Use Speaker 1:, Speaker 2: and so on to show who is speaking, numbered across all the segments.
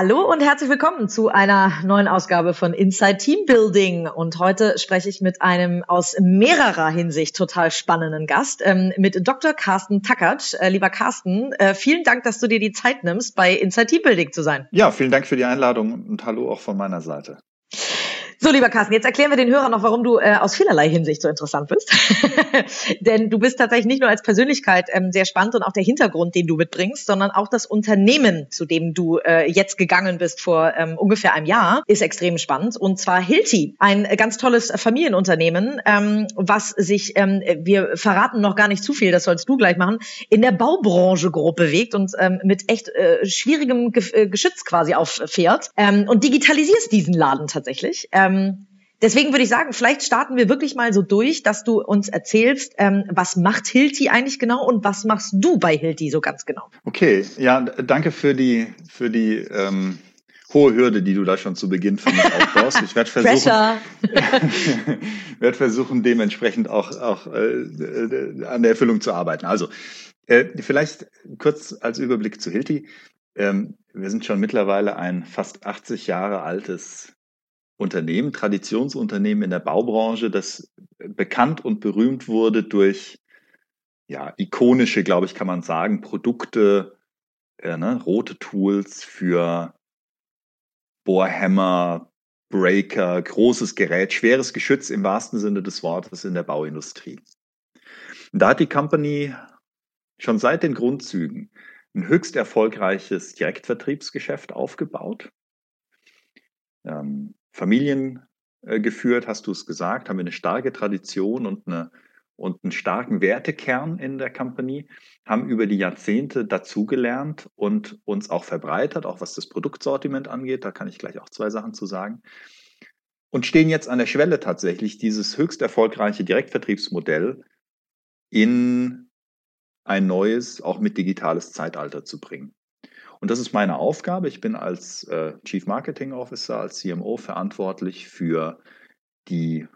Speaker 1: Hallo und herzlich willkommen zu einer neuen Ausgabe von Inside Team Building. Und heute spreche ich mit einem aus mehrerer Hinsicht total spannenden Gast, ähm, mit Dr. Carsten Tackert. Äh, lieber Carsten, äh, vielen Dank, dass du dir die Zeit nimmst, bei Inside Team Building zu sein.
Speaker 2: Ja, vielen Dank für die Einladung und hallo auch von meiner Seite.
Speaker 1: So, lieber Carsten, jetzt erklären wir den Hörern noch, warum du äh, aus vielerlei Hinsicht so interessant bist. Denn du bist tatsächlich nicht nur als Persönlichkeit ähm, sehr spannend und auch der Hintergrund, den du mitbringst, sondern auch das Unternehmen, zu dem du äh, jetzt gegangen bist vor ähm, ungefähr einem Jahr, ist extrem spannend. Und zwar Hilti, ein ganz tolles Familienunternehmen, ähm, was sich, ähm, wir verraten noch gar nicht zu viel, das sollst du gleich machen, in der Baubranche grob bewegt und ähm, mit echt äh, schwierigem Ge äh, Geschütz quasi auffährt ähm, und digitalisierst diesen Laden tatsächlich. Ähm, ähm, deswegen würde ich sagen, vielleicht starten wir wirklich mal so durch, dass du uns erzählst, ähm, was macht Hilti eigentlich genau und was machst du bei Hilti so ganz genau?
Speaker 2: Okay, ja, danke für die, für die ähm, hohe Hürde, die du da schon zu Beginn für mich aufbaust. Ich werde versuchen, werd versuchen, dementsprechend auch, auch äh, an der Erfüllung zu arbeiten. Also, äh, vielleicht kurz als Überblick zu Hilti. Ähm, wir sind schon mittlerweile ein fast 80 Jahre altes Unternehmen, Traditionsunternehmen in der Baubranche, das bekannt und berühmt wurde durch ja, ikonische, glaube ich, kann man sagen, Produkte, äh, ne, rote Tools für Bohrhämmer, Breaker, großes Gerät, schweres Geschütz im wahrsten Sinne des Wortes in der Bauindustrie. Und da hat die Company schon seit den Grundzügen ein höchst erfolgreiches Direktvertriebsgeschäft aufgebaut. Ähm, Familien äh, geführt, hast du es gesagt, haben wir eine starke Tradition und, eine, und einen starken Wertekern in der Company, haben über die Jahrzehnte dazugelernt und uns auch verbreitert, auch was das Produktsortiment angeht. Da kann ich gleich auch zwei Sachen zu sagen. Und stehen jetzt an der Schwelle tatsächlich, dieses höchst erfolgreiche Direktvertriebsmodell in ein neues, auch mit digitales Zeitalter zu bringen. Und das ist meine Aufgabe. Ich bin als äh, Chief Marketing Officer, als CMO verantwortlich für die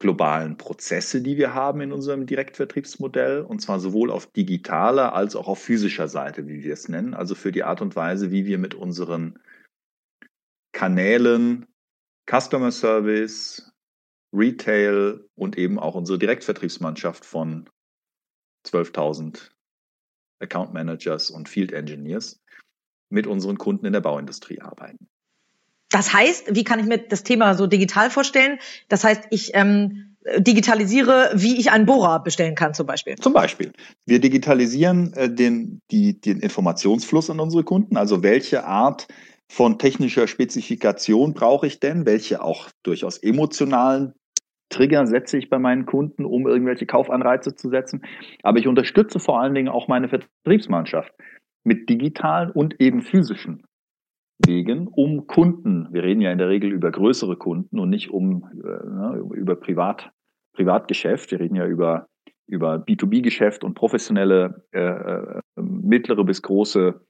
Speaker 2: globalen Prozesse, die wir haben in unserem Direktvertriebsmodell, und zwar sowohl auf digitaler als auch auf physischer Seite, wie wir es nennen, also für die Art und Weise, wie wir mit unseren Kanälen, Customer Service, Retail und eben auch unsere Direktvertriebsmannschaft von 12.000 Account Managers und Field Engineers mit unseren Kunden in der Bauindustrie arbeiten.
Speaker 1: Das heißt, wie kann ich mir das Thema so digital vorstellen? Das heißt, ich ähm, digitalisiere, wie ich einen Bohrer bestellen kann zum Beispiel.
Speaker 2: Zum Beispiel. Wir digitalisieren äh, den, die, den Informationsfluss an unsere Kunden, also welche Art von technischer Spezifikation brauche ich denn, welche auch durchaus emotionalen Trigger setze ich bei meinen Kunden, um irgendwelche Kaufanreize zu setzen. Aber ich unterstütze vor allen Dingen auch meine Vertriebsmannschaft mit digitalen und eben physischen Wegen, um Kunden, wir reden ja in der Regel über größere Kunden und nicht um äh, ne, über Privat, Privatgeschäft, wir reden ja über, über B2B-Geschäft und professionelle äh, äh, mittlere bis große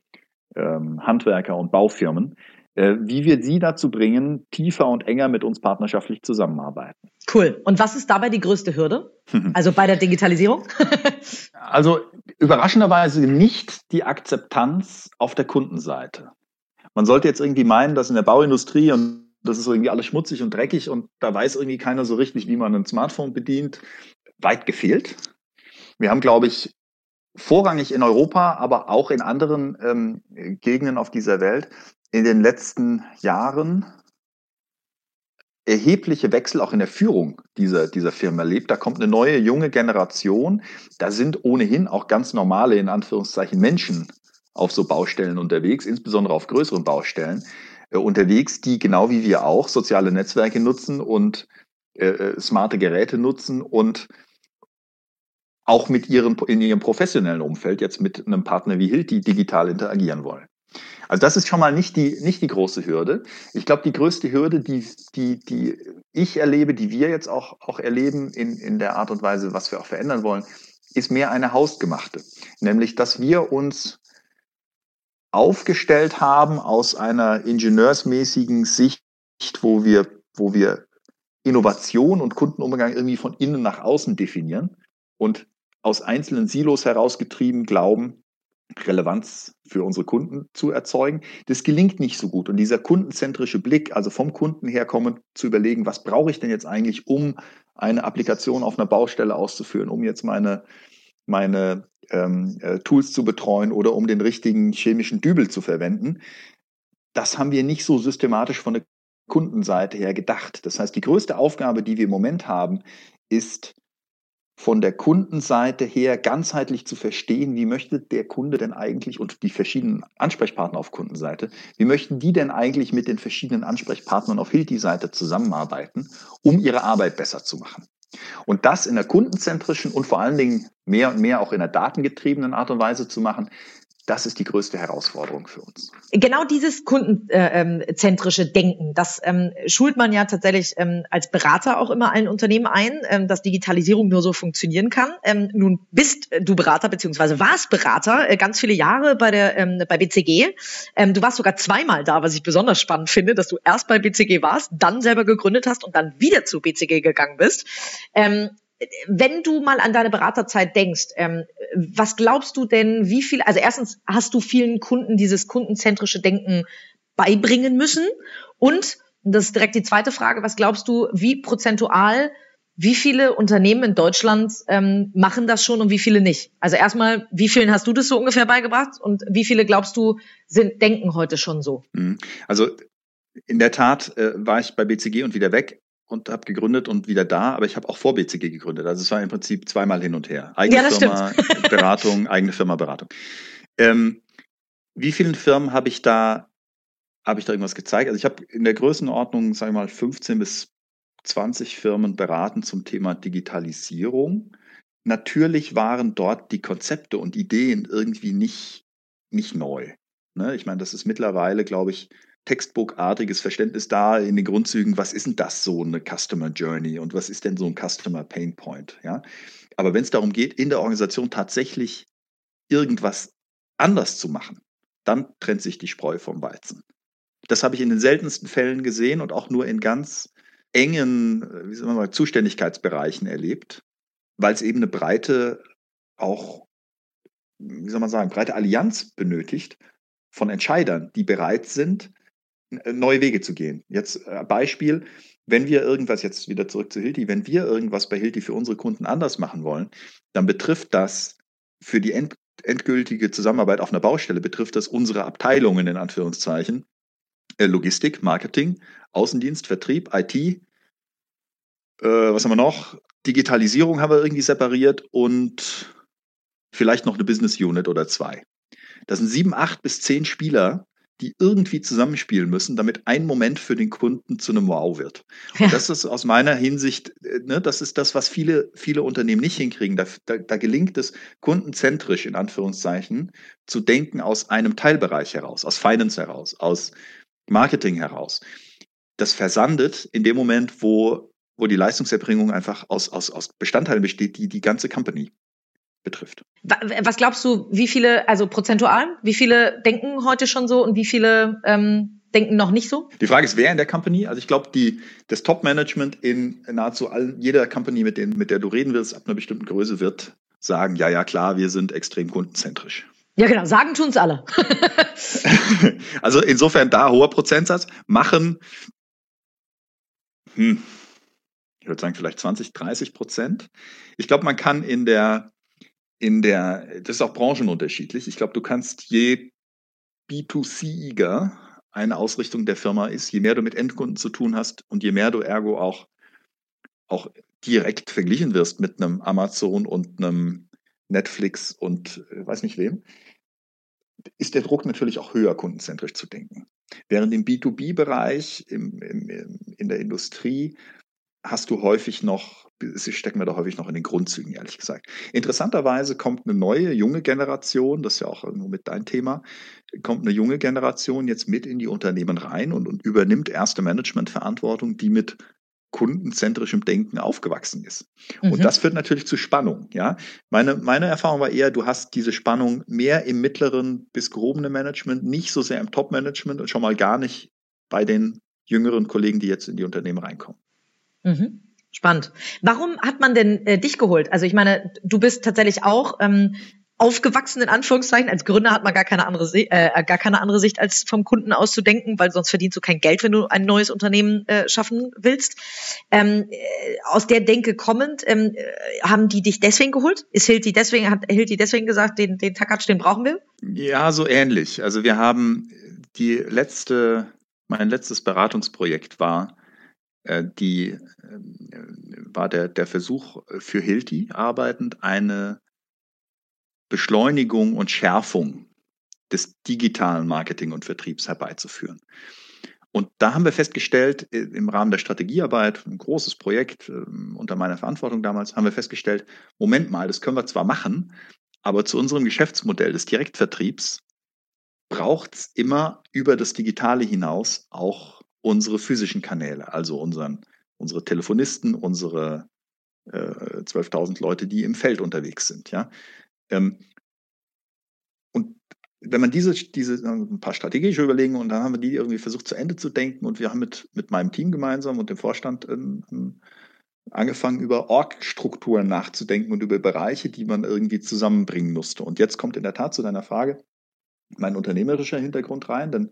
Speaker 2: äh, Handwerker und Baufirmen, wie wir sie dazu bringen, tiefer und enger mit uns partnerschaftlich zusammenarbeiten.
Speaker 1: Cool. Und was ist dabei die größte Hürde? Also bei der Digitalisierung?
Speaker 2: also überraschenderweise nicht die Akzeptanz auf der Kundenseite. Man sollte jetzt irgendwie meinen, dass in der Bauindustrie und das ist irgendwie alles schmutzig und dreckig und da weiß irgendwie keiner so richtig, wie man ein Smartphone bedient. Weit gefehlt. Wir haben, glaube ich, vorrangig in Europa, aber auch in anderen ähm, Gegenden auf dieser Welt in den letzten Jahren erhebliche Wechsel auch in der Führung dieser, dieser Firma erlebt. Da kommt eine neue, junge Generation. Da sind ohnehin auch ganz normale, in Anführungszeichen, Menschen auf so Baustellen unterwegs, insbesondere auf größeren Baustellen äh, unterwegs, die genau wie wir auch soziale Netzwerke nutzen und äh, äh smarte Geräte nutzen und auch mit ihren, in ihrem professionellen Umfeld jetzt mit einem Partner wie Hilti digital interagieren wollen. Also das ist schon mal nicht die, nicht die große Hürde. Ich glaube, die größte Hürde, die, die, die ich erlebe, die wir jetzt auch, auch erleben in, in der Art und Weise, was wir auch verändern wollen, ist mehr eine hausgemachte. Nämlich, dass wir uns aufgestellt haben aus einer ingenieursmäßigen Sicht, wo wir, wo wir Innovation und Kundenumgang irgendwie von innen nach außen definieren und aus einzelnen Silos herausgetrieben glauben, Relevanz für unsere Kunden zu erzeugen. Das gelingt nicht so gut. Und dieser kundenzentrische Blick, also vom Kunden herkommen, zu überlegen, was brauche ich denn jetzt eigentlich, um eine Applikation auf einer Baustelle auszuführen, um jetzt meine, meine ähm, äh, Tools zu betreuen oder um den richtigen chemischen Dübel zu verwenden. Das haben wir nicht so systematisch von der Kundenseite her gedacht. Das heißt, die größte Aufgabe, die wir im Moment haben, ist von der Kundenseite her ganzheitlich zu verstehen, wie möchte der Kunde denn eigentlich und die verschiedenen Ansprechpartner auf Kundenseite, wie möchten die denn eigentlich mit den verschiedenen Ansprechpartnern auf Hilti-Seite zusammenarbeiten, um ihre Arbeit besser zu machen. Und das in der kundenzentrischen und vor allen Dingen mehr und mehr auch in der datengetriebenen Art und Weise zu machen, das ist die größte Herausforderung für uns.
Speaker 1: Genau dieses kundenzentrische Denken, das ähm, schult man ja tatsächlich ähm, als Berater auch immer allen Unternehmen ein, ähm, dass Digitalisierung nur so funktionieren kann. Ähm, nun bist du Berater beziehungsweise warst Berater äh, ganz viele Jahre bei der ähm, bei BCG. Ähm, du warst sogar zweimal da, was ich besonders spannend finde, dass du erst bei BCG warst, dann selber gegründet hast und dann wieder zu BCG gegangen bist. Wenn du mal an deine Beraterzeit denkst, ähm, was glaubst du denn, wie viel, also erstens hast du vielen Kunden dieses kundenzentrische Denken beibringen müssen und, und das ist direkt die zweite Frage, was glaubst du, wie prozentual, wie viele Unternehmen in Deutschland ähm, machen das schon und wie viele nicht? Also erstmal, wie vielen hast du das so ungefähr beigebracht und wie viele glaubst du sind, denken heute schon so?
Speaker 2: Mhm. Also in der Tat äh, war ich bei BCG und wieder weg und habe gegründet und wieder da, aber ich habe auch vor BCG gegründet. Also es war im Prinzip zweimal hin und her. Eigene ja, Firma, stimmt. Beratung, eigene Firma, Beratung. Ähm, wie vielen Firmen habe ich da, habe ich da irgendwas gezeigt? Also ich habe in der Größenordnung, sagen wir mal, 15 bis 20 Firmen beraten zum Thema Digitalisierung. Natürlich waren dort die Konzepte und Ideen irgendwie nicht, nicht neu. Ne? Ich meine, das ist mittlerweile, glaube ich, textbookartiges Verständnis da in den Grundzügen, was ist denn das so eine Customer Journey und was ist denn so ein Customer Pain Point, ja? Aber wenn es darum geht, in der Organisation tatsächlich irgendwas anders zu machen, dann trennt sich die Spreu vom Weizen. Das habe ich in den seltensten Fällen gesehen und auch nur in ganz engen, wie soll man mal, Zuständigkeitsbereichen erlebt, weil es eben eine breite, auch, wie soll man sagen, breite Allianz benötigt von Entscheidern, die bereit sind, äh, neue Wege zu gehen. Jetzt äh, Beispiel, wenn wir irgendwas, jetzt wieder zurück zu Hilti, wenn wir irgendwas bei Hilti für unsere Kunden anders machen wollen, dann betrifft das für die end, endgültige Zusammenarbeit auf einer Baustelle, betrifft das unsere Abteilungen in Anführungszeichen. Äh, Logistik, Marketing, Außendienst, Vertrieb, IT. Äh, was haben wir noch? Digitalisierung haben wir irgendwie separiert und vielleicht noch eine Business Unit oder zwei. Das sind sieben, acht bis zehn Spieler, die irgendwie zusammenspielen müssen, damit ein Moment für den Kunden zu einem Wow wird. Ja. Und das ist aus meiner Hinsicht, äh, ne, das ist das, was viele, viele Unternehmen nicht hinkriegen. Da, da, da gelingt es, kundenzentrisch in Anführungszeichen zu denken aus einem Teilbereich heraus, aus Finance heraus, aus Marketing heraus. Das versandet in dem Moment, wo, wo die Leistungserbringung einfach aus, aus, aus Bestandteilen besteht, die die ganze Company betrifft.
Speaker 1: Was glaubst du, wie viele, also prozentual, wie viele denken heute schon so und wie viele ähm, denken noch nicht so?
Speaker 2: Die Frage ist, wer in der Company? Also ich glaube, die, das Top-Management in nahezu all, jeder Company, mit, denen, mit der du reden wirst, ab einer bestimmten Größe wird sagen, ja, ja, klar, wir sind extrem kundenzentrisch.
Speaker 1: Ja, genau, sagen tun es alle.
Speaker 2: also insofern da hoher Prozentsatz. Machen, hm, ich würde sagen vielleicht 20, 30 Prozent. Ich glaube, man kann in der in der, das ist auch branchenunterschiedlich. Ich glaube, du kannst je B2C-iger eine Ausrichtung der Firma ist, je mehr du mit Endkunden zu tun hast und je mehr du ergo auch, auch direkt verglichen wirst mit einem Amazon und einem Netflix und äh, weiß nicht wem, ist der Druck natürlich auch höher, kundenzentrisch zu denken. Während im B2B-Bereich, im, im, in der Industrie, hast du häufig noch, sie stecken wir da häufig noch in den Grundzügen, ehrlich gesagt. Interessanterweise kommt eine neue, junge Generation, das ist ja auch irgendwo mit dein Thema, kommt eine junge Generation jetzt mit in die Unternehmen rein und, und übernimmt erste Managementverantwortung, die mit kundenzentrischem Denken aufgewachsen ist. Mhm. Und das führt natürlich zu Spannung. Ja, meine, meine Erfahrung war eher, du hast diese Spannung mehr im mittleren bis gehobenen Management, nicht so sehr im Top-Management und schon mal gar nicht bei den jüngeren Kollegen, die jetzt in die Unternehmen reinkommen.
Speaker 1: Mhm. Spannend. Warum hat man denn äh, dich geholt? Also ich meine, du bist tatsächlich auch ähm, aufgewachsen in Anführungszeichen. Als Gründer hat man gar keine andere äh, gar keine andere Sicht als vom Kunden auszudenken, weil sonst verdienst du kein Geld, wenn du ein neues Unternehmen äh, schaffen willst. Ähm, äh, aus der Denke kommend ähm, äh, haben die dich deswegen geholt? Ist Hilti deswegen hat Hilti deswegen gesagt, den den Takatsch, den brauchen wir?
Speaker 2: Ja, so ähnlich. Also wir haben die letzte mein letztes Beratungsprojekt war äh, die war der der Versuch für Hilti arbeitend eine Beschleunigung und Schärfung des digitalen Marketing und Vertriebs herbeizuführen. Und da haben wir festgestellt, äh, im Rahmen der Strategiearbeit, ein großes Projekt ähm, unter meiner Verantwortung damals, haben wir festgestellt, Moment mal, das können wir zwar machen, aber zu unserem Geschäftsmodell des Direktvertriebs braucht es immer über das Digitale hinaus auch unsere physischen Kanäle, also unseren, unsere Telefonisten, unsere äh, 12.000 Leute, die im Feld unterwegs sind. Ja? Ähm, und wenn man diese, diese ein paar strategische Überlegungen und dann haben wir die irgendwie versucht zu Ende zu denken und wir haben mit, mit meinem Team gemeinsam und dem Vorstand ähm, angefangen, über Org-Strukturen nachzudenken und über Bereiche, die man irgendwie zusammenbringen musste. Und jetzt kommt in der Tat zu deiner Frage mein unternehmerischer Hintergrund rein, denn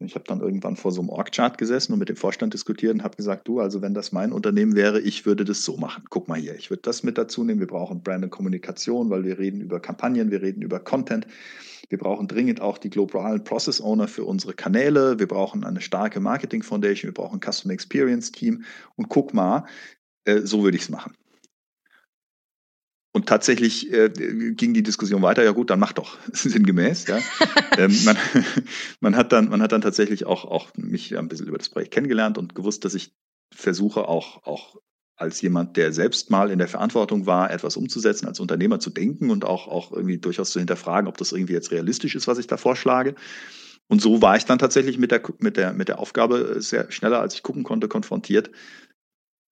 Speaker 2: ich habe dann irgendwann vor so einem Org-Chart gesessen und mit dem Vorstand diskutiert und habe gesagt, du, also wenn das mein Unternehmen wäre, ich würde das so machen. Guck mal hier, ich würde das mit dazu nehmen. Wir brauchen Brand und Kommunikation, weil wir reden über Kampagnen, wir reden über Content. Wir brauchen dringend auch die globalen Process Owner für unsere Kanäle. Wir brauchen eine starke Marketing Foundation. Wir brauchen ein Customer Experience Team. Und guck mal, äh, so würde ich es machen. Und tatsächlich äh, ging die Diskussion weiter, ja gut, dann mach doch, sinngemäß. Ja. ähm, man, man, hat dann, man hat dann tatsächlich auch, auch mich ein bisschen über das Projekt kennengelernt und gewusst, dass ich versuche auch, auch als jemand, der selbst mal in der Verantwortung war, etwas umzusetzen, als Unternehmer zu denken und auch, auch irgendwie durchaus zu hinterfragen, ob das irgendwie jetzt realistisch ist, was ich da vorschlage. Und so war ich dann tatsächlich mit der, mit der, mit der Aufgabe sehr schneller, als ich gucken konnte, konfrontiert,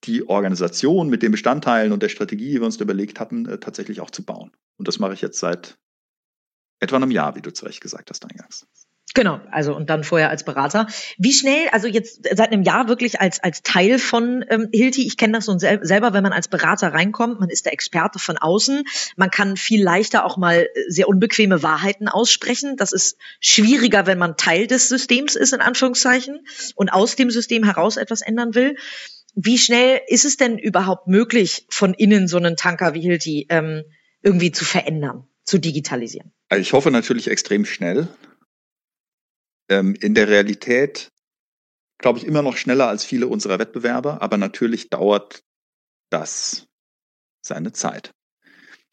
Speaker 2: die Organisation mit den Bestandteilen und der Strategie, die wir uns überlegt hatten, äh, tatsächlich auch zu bauen. Und das mache ich jetzt seit etwa einem Jahr, wie du zu Recht gesagt hast eingangs.
Speaker 1: Genau, also und dann vorher als Berater. Wie schnell, also jetzt seit einem Jahr wirklich als als Teil von ähm, Hilti, ich kenne das so sel selber, wenn man als Berater reinkommt, man ist der Experte von außen, man kann viel leichter auch mal äh, sehr unbequeme Wahrheiten aussprechen. Das ist schwieriger, wenn man Teil des Systems ist, in Anführungszeichen, und aus dem System heraus etwas ändern will. Wie schnell ist es denn überhaupt möglich, von innen so einen Tanker wie Hilti ähm, irgendwie zu verändern, zu digitalisieren?
Speaker 2: Also ich hoffe natürlich extrem schnell. Ähm, in der Realität glaube ich immer noch schneller als viele unserer Wettbewerber, aber natürlich dauert das seine Zeit.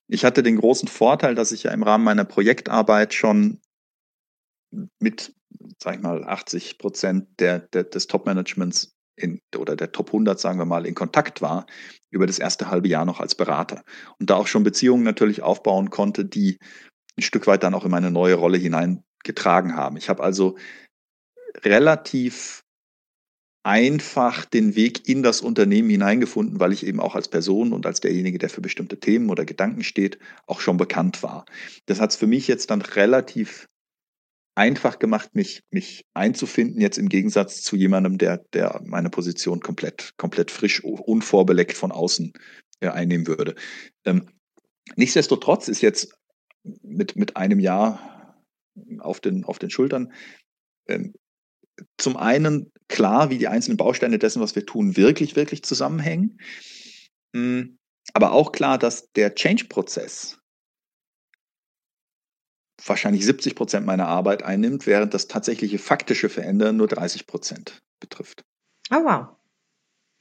Speaker 2: Ich hatte den großen Vorteil, dass ich ja im Rahmen meiner Projektarbeit schon mit, sag ich mal, 80 Prozent der, der, des Top-Managements in, oder der Top 100, sagen wir mal, in Kontakt war, über das erste halbe Jahr noch als Berater. Und da auch schon Beziehungen natürlich aufbauen konnte, die ein Stück weit dann auch in meine neue Rolle hineingetragen haben. Ich habe also relativ einfach den Weg in das Unternehmen hineingefunden, weil ich eben auch als Person und als derjenige, der für bestimmte Themen oder Gedanken steht, auch schon bekannt war. Das hat es für mich jetzt dann relativ einfach gemacht, mich, mich einzufinden, jetzt im Gegensatz zu jemandem, der, der meine Position komplett, komplett frisch, unvorbeleckt von außen äh, einnehmen würde. Ähm, nichtsdestotrotz ist jetzt mit, mit einem Jahr auf den, auf den Schultern ähm, zum einen klar, wie die einzelnen Bausteine dessen, was wir tun, wirklich, wirklich zusammenhängen. Hm, aber auch klar, dass der Change-Prozess wahrscheinlich 70 Prozent meiner Arbeit einnimmt, während das tatsächliche faktische Verändern nur 30 Prozent betrifft.
Speaker 1: Oh, wow.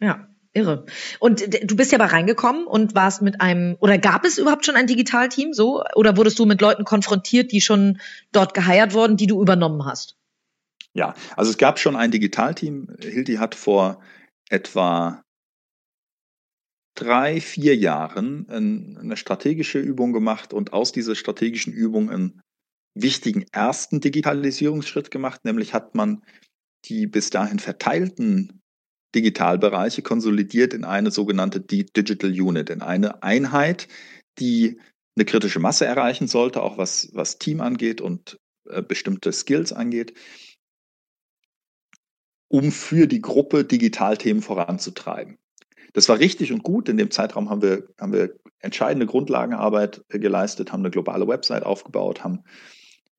Speaker 1: Ja, irre. Und du bist ja aber reingekommen und warst mit einem, oder gab es überhaupt schon ein Digitalteam so? Oder wurdest du mit Leuten konfrontiert, die schon dort geheiert wurden, die du übernommen hast?
Speaker 2: Ja, also es gab schon ein Digitalteam. Hildi hat vor etwa drei, vier Jahren eine strategische Übung gemacht und aus dieser strategischen Übung einen wichtigen ersten Digitalisierungsschritt gemacht, nämlich hat man die bis dahin verteilten Digitalbereiche konsolidiert in eine sogenannte Digital Unit, in eine Einheit, die eine kritische Masse erreichen sollte, auch was, was Team angeht und äh, bestimmte Skills angeht, um für die Gruppe Digitalthemen voranzutreiben. Das war richtig und gut. In dem Zeitraum haben wir, haben wir entscheidende Grundlagenarbeit geleistet, haben eine globale Website aufgebaut, haben,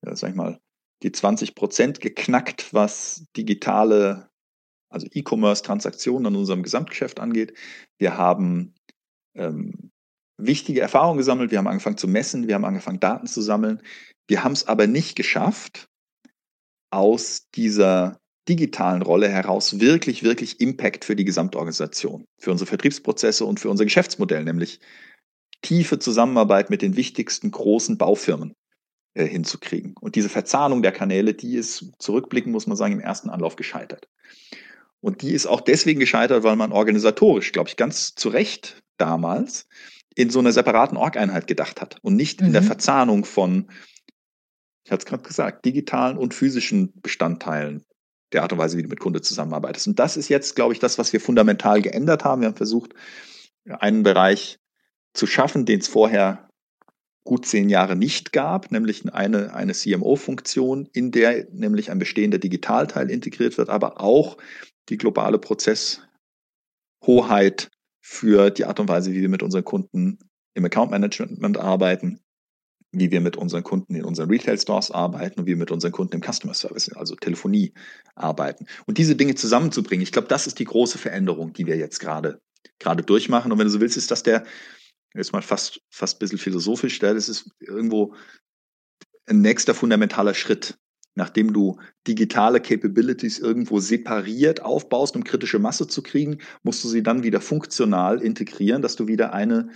Speaker 2: ja, sag ich mal, die 20 Prozent geknackt, was digitale, also E-Commerce-Transaktionen an unserem Gesamtgeschäft angeht. Wir haben ähm, wichtige Erfahrungen gesammelt, wir haben angefangen zu messen, wir haben angefangen, Daten zu sammeln. Wir haben es aber nicht geschafft, aus dieser digitalen Rolle heraus wirklich, wirklich Impact für die Gesamtorganisation, für unsere Vertriebsprozesse und für unser Geschäftsmodell, nämlich tiefe Zusammenarbeit mit den wichtigsten großen Baufirmen äh, hinzukriegen. Und diese Verzahnung der Kanäle, die ist zurückblicken, muss man sagen, im ersten Anlauf gescheitert. Und die ist auch deswegen gescheitert, weil man organisatorisch, glaube ich, ganz zu Recht damals in so einer separaten Org-Einheit gedacht hat und nicht mhm. in der mhm. Verzahnung von, ich hatte es gerade gesagt, digitalen und physischen Bestandteilen der Art und Weise, wie du mit Kunde zusammenarbeitest. Und das ist jetzt, glaube ich, das, was wir fundamental geändert haben. Wir haben versucht, einen Bereich zu schaffen, den es vorher gut zehn Jahre nicht gab, nämlich eine, eine CMO-Funktion, in der nämlich ein bestehender Digitalteil integriert wird, aber auch die globale Prozesshoheit für die Art und Weise, wie wir mit unseren Kunden im Account Management arbeiten, wie wir mit unseren Kunden in unseren Retail Stores arbeiten und wie wir mit unseren Kunden im Customer Service, also Telefonie arbeiten. Und diese Dinge zusammenzubringen, ich glaube, das ist die große Veränderung, die wir jetzt gerade gerade durchmachen. Und wenn du so willst, ist das der, jetzt mal fast, fast ein bisschen philosophisch, das ist irgendwo ein nächster fundamentaler Schritt. Nachdem du digitale Capabilities irgendwo separiert aufbaust, um kritische Masse zu kriegen, musst du sie dann wieder funktional integrieren, dass du wieder eine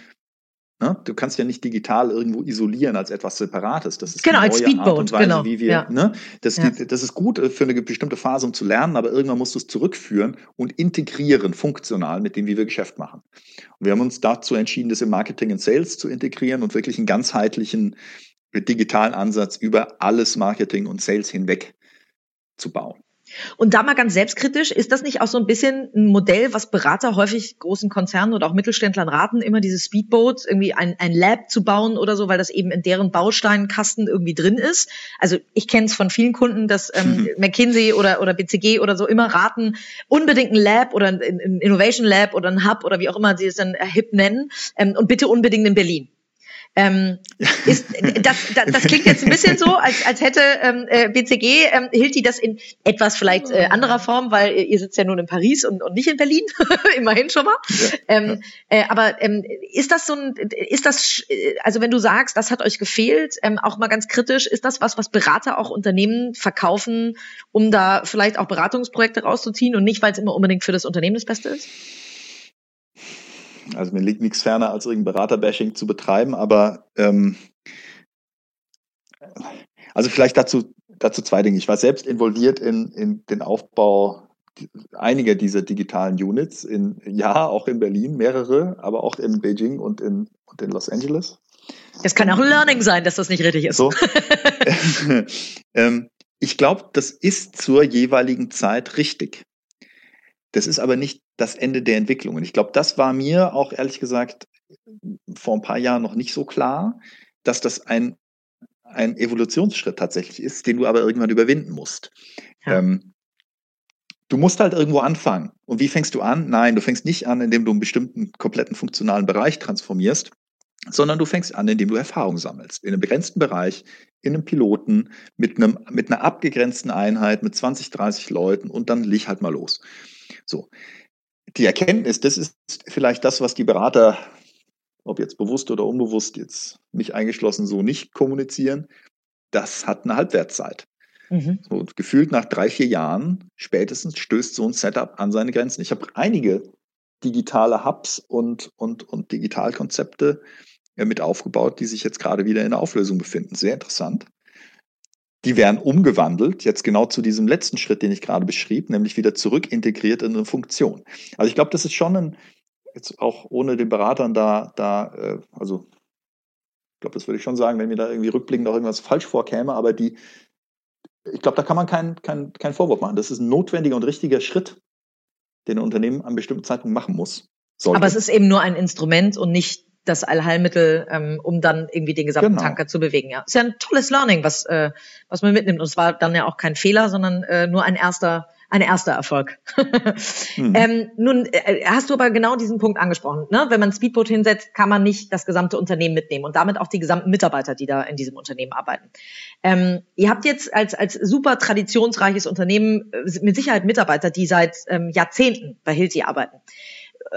Speaker 2: Ne? Du kannst ja nicht digital irgendwo isolieren als etwas Separates. Das ist
Speaker 1: genau, als Speedboat,
Speaker 2: Weise,
Speaker 1: genau.
Speaker 2: wie wir, ja. ne? das, ja. das ist gut äh, für eine bestimmte Phase, um zu lernen, aber irgendwann musst du es zurückführen und integrieren, funktional mit dem, wie wir Geschäft machen. Und wir haben uns dazu entschieden, das im Marketing und Sales zu integrieren und wirklich einen ganzheitlichen äh, digitalen Ansatz über alles Marketing und Sales hinweg zu bauen.
Speaker 1: Und da mal ganz selbstkritisch, ist das nicht auch so ein bisschen ein Modell, was Berater häufig großen Konzernen oder auch Mittelständlern raten, immer diese Speedboats, irgendwie ein, ein Lab zu bauen oder so, weil das eben in deren Bausteinkasten irgendwie drin ist? Also ich kenne es von vielen Kunden, dass ähm, McKinsey oder, oder BCG oder so immer raten, unbedingt ein Lab oder ein, ein Innovation Lab oder ein Hub oder wie auch immer sie es dann hip nennen ähm, und bitte unbedingt in Berlin. Ähm, ist, das, das, das klingt jetzt ein bisschen so, als, als hätte ähm, äh, BCG, ähm, hielt die das in etwas vielleicht äh, anderer Form, weil ihr sitzt ja nun in Paris und, und nicht in Berlin, immerhin schon mal. Ja, ähm. Äh, aber ähm, ist das so ein, ist das, also wenn du sagst, das hat euch gefehlt, ähm, auch mal ganz kritisch, ist das was, was Berater auch Unternehmen verkaufen, um da vielleicht auch Beratungsprojekte rauszuziehen und nicht, weil es immer unbedingt für das Unternehmen das Beste ist?
Speaker 2: Also mir liegt nichts ferner, als irgendein Beraterbashing zu betreiben, aber ähm, also vielleicht dazu, dazu zwei Dinge. Ich war selbst involviert in, in den Aufbau einiger dieser digitalen Units, in, ja, auch in Berlin, mehrere, aber auch in Beijing und in, und in Los Angeles.
Speaker 1: Das kann auch ein Learning sein, dass das nicht richtig ist. So.
Speaker 2: ähm, ich glaube, das ist zur jeweiligen Zeit richtig. Das ist aber nicht das Ende der Entwicklung. Und ich glaube, das war mir auch ehrlich gesagt vor ein paar Jahren noch nicht so klar, dass das ein, ein Evolutionsschritt tatsächlich ist, den du aber irgendwann überwinden musst. Ja. Ähm, du musst halt irgendwo anfangen. Und wie fängst du an? Nein, du fängst nicht an, indem du einen bestimmten kompletten funktionalen Bereich transformierst, sondern du fängst an, indem du Erfahrung sammelst. In einem begrenzten Bereich, in einem Piloten, mit, einem, mit einer abgegrenzten Einheit, mit 20, 30 Leuten und dann leg halt mal los. So. Die Erkenntnis, das ist vielleicht das, was die Berater, ob jetzt bewusst oder unbewusst, jetzt mich eingeschlossen, so nicht kommunizieren. Das hat eine Halbwertszeit. Mhm. So, gefühlt nach drei, vier Jahren spätestens stößt so ein Setup an seine Grenzen. Ich habe einige digitale Hubs und, und, und Digitalkonzepte äh, mit aufgebaut, die sich jetzt gerade wieder in der Auflösung befinden. Sehr interessant die werden umgewandelt, jetzt genau zu diesem letzten Schritt, den ich gerade beschrieb, nämlich wieder zurück integriert in eine Funktion. Also ich glaube, das ist schon ein, jetzt auch ohne den Beratern da, da, äh, also ich glaube, das würde ich schon sagen, wenn mir da irgendwie rückblickend auch irgendwas falsch vorkäme, aber die, ich glaube, da kann man keinen kein, kein Vorwurf machen. Das ist ein notwendiger und richtiger Schritt, den ein Unternehmen an bestimmten Zeitpunkt machen muss. Sollte.
Speaker 1: Aber es ist eben nur ein Instrument und nicht das Allheilmittel, ähm, um dann irgendwie den gesamten genau. Tanker zu bewegen. Ja, ist ja ein tolles Learning, was äh, was man mitnimmt. Und es war dann ja auch kein Fehler, sondern äh, nur ein erster ein erster Erfolg. hm. ähm, nun äh, hast du aber genau diesen Punkt angesprochen. Ne? Wenn man Speedboat hinsetzt, kann man nicht das gesamte Unternehmen mitnehmen und damit auch die gesamten Mitarbeiter, die da in diesem Unternehmen arbeiten. Ähm, ihr habt jetzt als, als super traditionsreiches Unternehmen äh, mit Sicherheit Mitarbeiter, die seit ähm, Jahrzehnten bei Hilti arbeiten.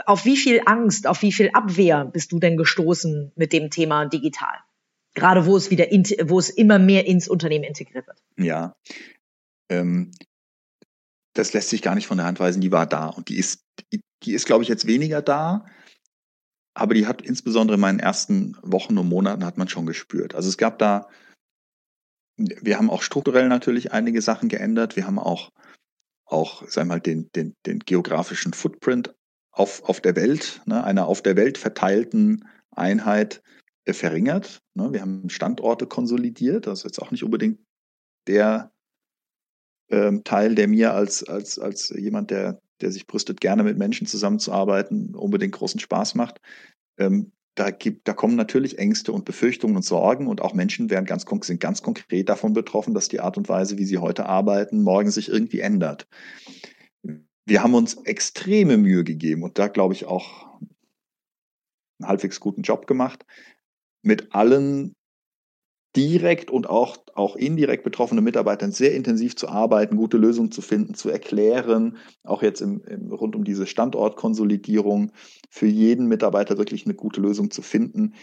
Speaker 1: Auf wie viel Angst, auf wie viel Abwehr bist du denn gestoßen mit dem Thema digital? Gerade wo es wieder, wo es immer mehr ins Unternehmen integriert wird.
Speaker 2: Ja, ähm, das lässt sich gar nicht von der Hand weisen, die war da. Und die ist, die, die ist, glaube ich, jetzt weniger da. Aber die hat insbesondere in meinen ersten Wochen und Monaten hat man schon gespürt. Also es gab da, wir haben auch strukturell natürlich einige Sachen geändert. Wir haben auch, auch, sagen wir mal, den, den, den geografischen Footprint auf, auf der Welt, ne, einer auf der Welt verteilten Einheit äh, verringert. Ne. Wir haben Standorte konsolidiert. Das ist jetzt auch nicht unbedingt der ähm, Teil, der mir als, als, als jemand, der, der sich brüstet, gerne mit Menschen zusammenzuarbeiten, unbedingt großen Spaß macht. Ähm, da, gibt, da kommen natürlich Ängste und Befürchtungen und Sorgen und auch Menschen werden ganz, sind ganz konkret davon betroffen, dass die Art und Weise, wie sie heute arbeiten, morgen sich irgendwie ändert. Wir haben uns extreme Mühe gegeben und da glaube ich auch einen halbwegs guten Job gemacht, mit allen direkt und auch, auch indirekt betroffene Mitarbeitern sehr intensiv zu arbeiten, gute Lösungen zu finden, zu erklären, auch jetzt im, im, rund um diese Standortkonsolidierung für jeden Mitarbeiter wirklich eine gute Lösung zu finden.